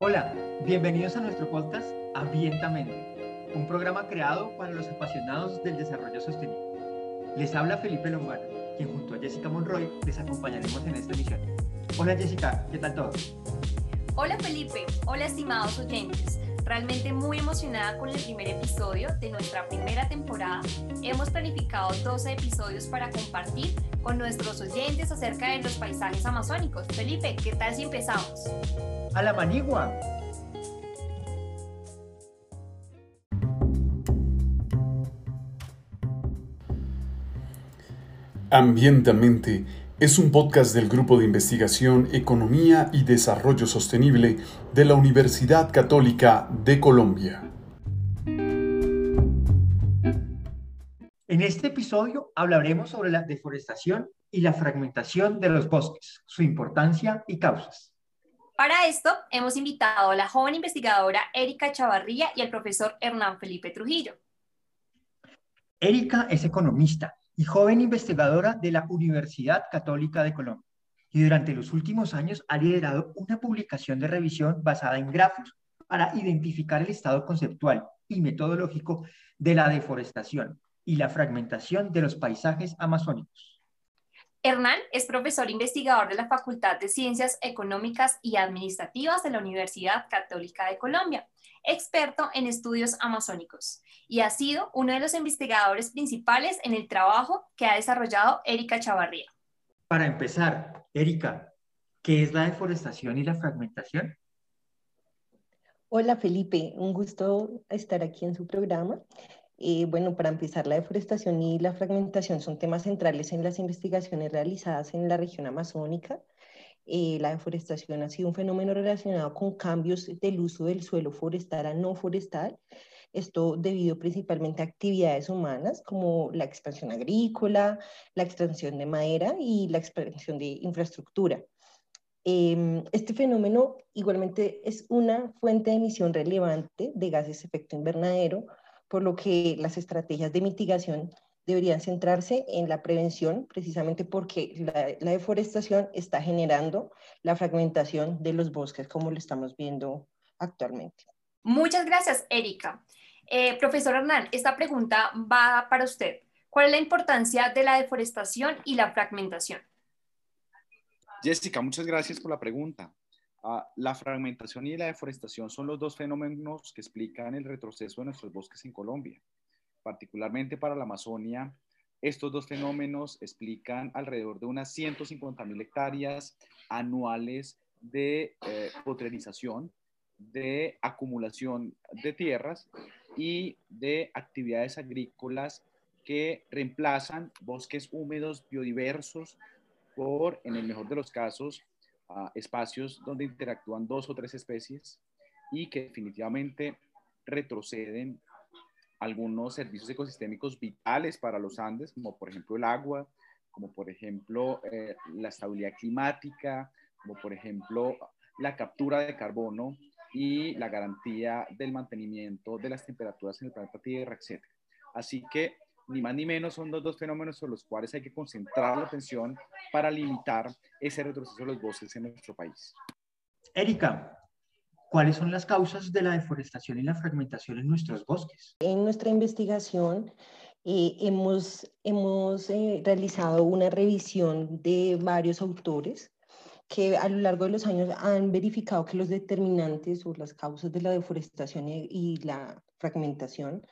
Hola, bienvenidos a nuestro podcast Ambientamente, un programa creado para los apasionados del desarrollo sostenible. Les habla Felipe Lombardo, quien junto a Jessica Monroy les acompañaremos en esta emisión. Hola Jessica, ¿qué tal todo? Hola Felipe, hola estimados oyentes. Realmente muy emocionada con el primer episodio de nuestra primera temporada. Hemos planificado 12 episodios para compartir con nuestros oyentes acerca de los paisajes amazónicos. Felipe, ¿qué tal si empezamos? A la manigua. Ambientamente es un podcast del Grupo de Investigación Economía y Desarrollo Sostenible de la Universidad Católica de Colombia. En este episodio hablaremos sobre la deforestación y la fragmentación de los bosques, su importancia y causas. Para esto, hemos invitado a la joven investigadora Erika Chavarría y al profesor Hernán Felipe Trujillo. Erika es economista y joven investigadora de la Universidad Católica de Colombia. Y durante los últimos años ha liderado una publicación de revisión basada en grafos para identificar el estado conceptual y metodológico de la deforestación y la fragmentación de los paisajes amazónicos. Hernán es profesor investigador de la Facultad de Ciencias Económicas y Administrativas de la Universidad Católica de Colombia, experto en estudios amazónicos, y ha sido uno de los investigadores principales en el trabajo que ha desarrollado Erika Chavarría. Para empezar, Erika, ¿qué es la deforestación y la fragmentación? Hola Felipe, un gusto estar aquí en su programa. Bueno, para empezar, la deforestación y la fragmentación son temas centrales en las investigaciones realizadas en la región amazónica. Eh, la deforestación ha sido un fenómeno relacionado con cambios del uso del suelo forestal a no forestal. Esto debido principalmente a actividades humanas como la expansión agrícola, la extracción de madera y la expansión de infraestructura. Em, este fenómeno igualmente es una fuente de emisión relevante de gases de efecto invernadero, por lo que las estrategias de mitigación deberían centrarse en la prevención, precisamente porque la, deforestación está generando la fragmentación de los bosques, como lo estamos viendo actualmente. Muchas gracias, Erika. Eh, profesor Hernán, esta pregunta va para usted. ¿Cuál es la importancia de la deforestación y la fragmentación? Jessica, muchas gracias por la pregunta. Ah, la fragmentación y la deforestación son los dos fenómenos que explican el retroceso de nuestros bosques en Colombia. Particularmente para la Amazonia, estos dos fenómenos explican alrededor de unas 150 mil hectáreas anuales de eh, potrerización, de acumulación de tierras y de actividades agrícolas que reemplazan bosques húmedos biodiversos por, en el mejor de los casos, espacios donde interactúan dos o tres especies y que definitivamente retroceden algunos servicios ecosistémicos vitales para los Andes, como por ejemplo el agua, como por ejemplo eh, la estabilidad climática, como por ejemplo la captura de carbono y la garantía del mantenimiento de las temperaturas en el planeta Tierra, etc. Así que ni más ni menos son los dos fenómenos sobre los cuales hay que concentrar la atención para limitar ese retroceso de los bosques en nuestro país. Erika, ¿cuáles son las causas de la deforestación y la fragmentación en nuestros bosques? En nuestra investigación eh, hemos, hemos eh, realizado una revisión de varios autores que a lo largo de los años han verificado que los determinantes o las causas de la deforestación y la fragmentación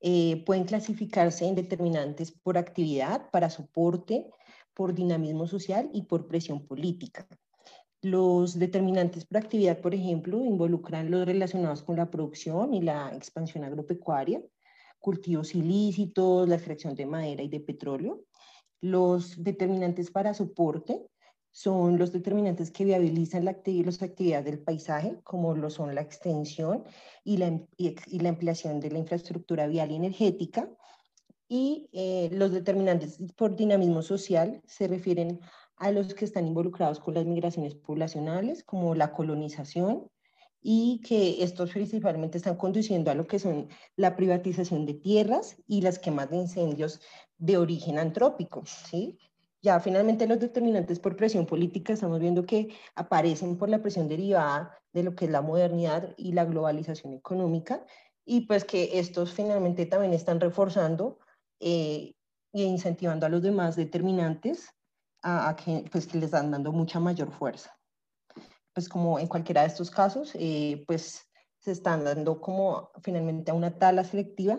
eh, pueden clasificarse en determinantes por actividad, para soporte, por dinamismo social y por presión política. Los determinantes por actividad, por ejemplo, involucran los relacionados con la producción y la expansión agropecuaria, cultivos ilícitos, la extracción de madera y de petróleo. Los determinantes para soporte son los determinantes que viabilizan la las actividades del paisaje, como lo son la extensión y la, y la ampliación de la infraestructura vial y energética. Y eh, los determinantes por dinamismo social se refieren a los que están involucrados con las migraciones poblacionales, como la colonización, y que estos principalmente están conduciendo a lo que son la privatización de tierras y las quemas de incendios de origen antrópico, ¿sí? Ya finalmente los determinantes por presión política estamos viendo que aparecen por la presión derivada de lo que es la modernidad y la globalización económica y pues que estos finalmente también están reforzando eh, e incentivando a los demás determinantes a, que, pues, que les están dando mucha mayor fuerza. Pues como en cualquiera de estos casos, eh, pues se están dando como finalmente a una tala selectiva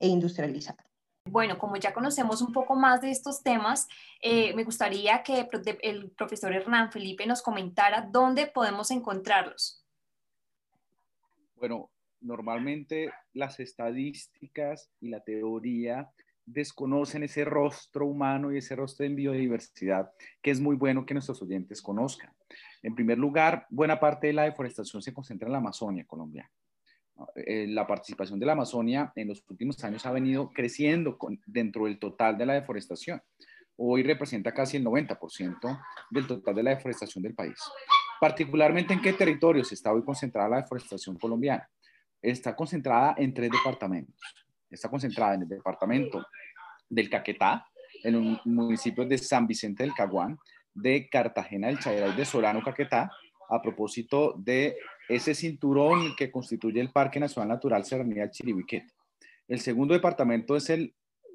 e industrializada. Bueno, como ya conocemos un poco más de estos temas, eh, me gustaría que el profesor Hernán Felipe nos comentara dónde podemos encontrarlos. Bueno, normalmente las estadísticas y la teoría desconocen ese rostro humano y ese rostro en biodiversidad que es muy bueno que nuestros oyentes conozcan. En primer lugar, buena parte de la deforestación se concentra en la Amazonia colombiana. Eh, la participación de la Amazonia en los últimos años ha venido creciendo dentro del total de la deforestación. Hoy representa casi el 90% del total de la deforestación del país. Particularmente en qué territorios está hoy concentrada la deforestación colombiana. Está concentrada en tres departamentos. Está concentrada en el departamento del Caquetá, en los municipios de San Vicente del Caguán, de Cartagena del Chairá y de Solano Caquetá, a propósito de ese cinturón que constituye el Parque Nacional Natural Serranía del Chiribiquete. El segundo departamento es el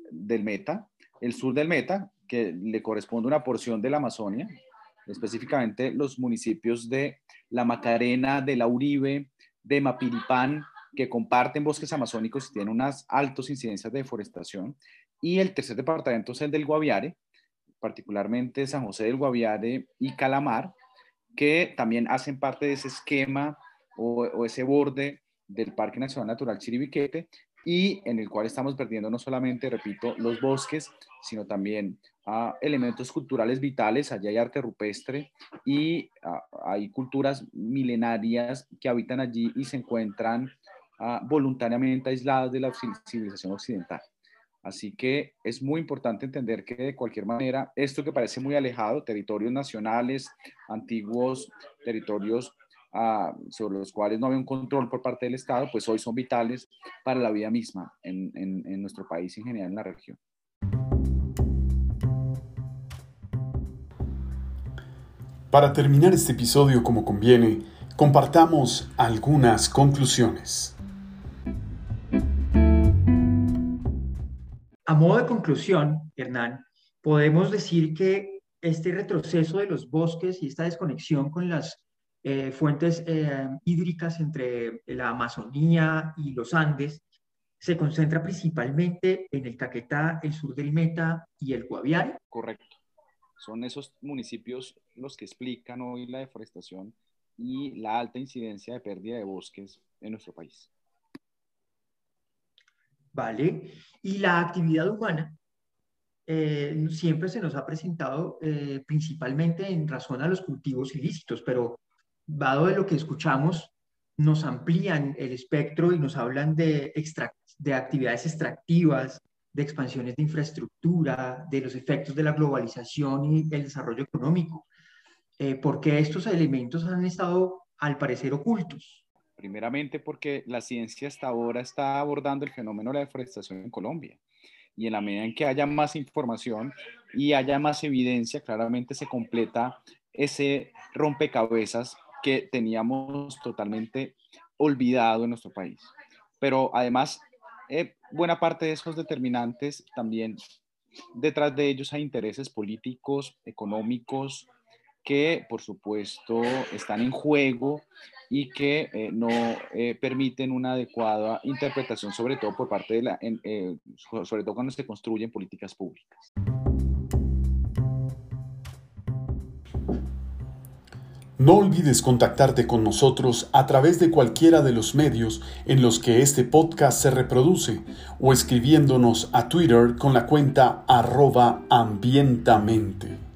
del Meta, el sur del Meta, que le corresponde una porción de la Amazonia, específicamente los municipios de La Macarena, de La Uribe, de Mapiripán, que comparten bosques amazónicos y tienen unas altas incidencias de deforestación. Y el tercer departamento es el del Guaviare, particularmente San José del Guaviare y Calamar, que también hacen parte de ese esquema o, ese borde del Parque Nacional Natural Chiribiquete y en el cual estamos perdiendo no solamente, repito, los bosques, sino también elementos culturales vitales. Allí hay arte rupestre y hay culturas milenarias que habitan allí y se encuentran ah, voluntariamente aisladas de la civilización occidental. Así que es muy importante entender que de cualquier manera, esto que parece muy alejado, territorios nacionales, antiguos territorios ah, sobre los cuales no había un control por parte del Estado, pues hoy son vitales para la vida misma en, en nuestro país y en general en la región. Para terminar este episodio como conviene, compartamos algunas conclusiones. Modo de conclusión, Hernán, podemos decir que este retroceso de los bosques y esta desconexión con las eh, fuentes eh, hídricas entre la Amazonía y los Andes se concentra principalmente en el Caquetá, el sur del Meta y el Guaviare. Correcto. Son esos municipios los que explican hoy la deforestación y la alta incidencia de pérdida de bosques en nuestro país. ¿Vale? Y la actividad humana eh, siempre se nos ha presentado eh, principalmente en razón a los cultivos ilícitos, pero dado de lo que escuchamos, nos amplían el espectro y nos hablan de, de actividades extractivas, de expansiones de infraestructura, de los efectos de la globalización y el desarrollo económico, eh, porque estos elementos han estado, al parecer, ocultos. Primeramente porque la ciencia hasta ahora está abordando el fenómeno de la deforestación en Colombia. Y en la medida en que haya más información y haya más evidencia, claramente se completa ese rompecabezas que teníamos totalmente olvidado en nuestro país. Pero además, eh, buena parte de esos determinantes también, detrás de ellos hay intereses políticos, económicos, que por supuesto están en juego y que eh, no eh, permiten una adecuada interpretación, sobre todo por parte de eh, sobre todo cuando se construyen políticas públicas. No olvides contactarte con nosotros a través de cualquiera de los medios en los que este podcast se reproduce o escribiéndonos a Twitter con la cuenta arroba ambientamente.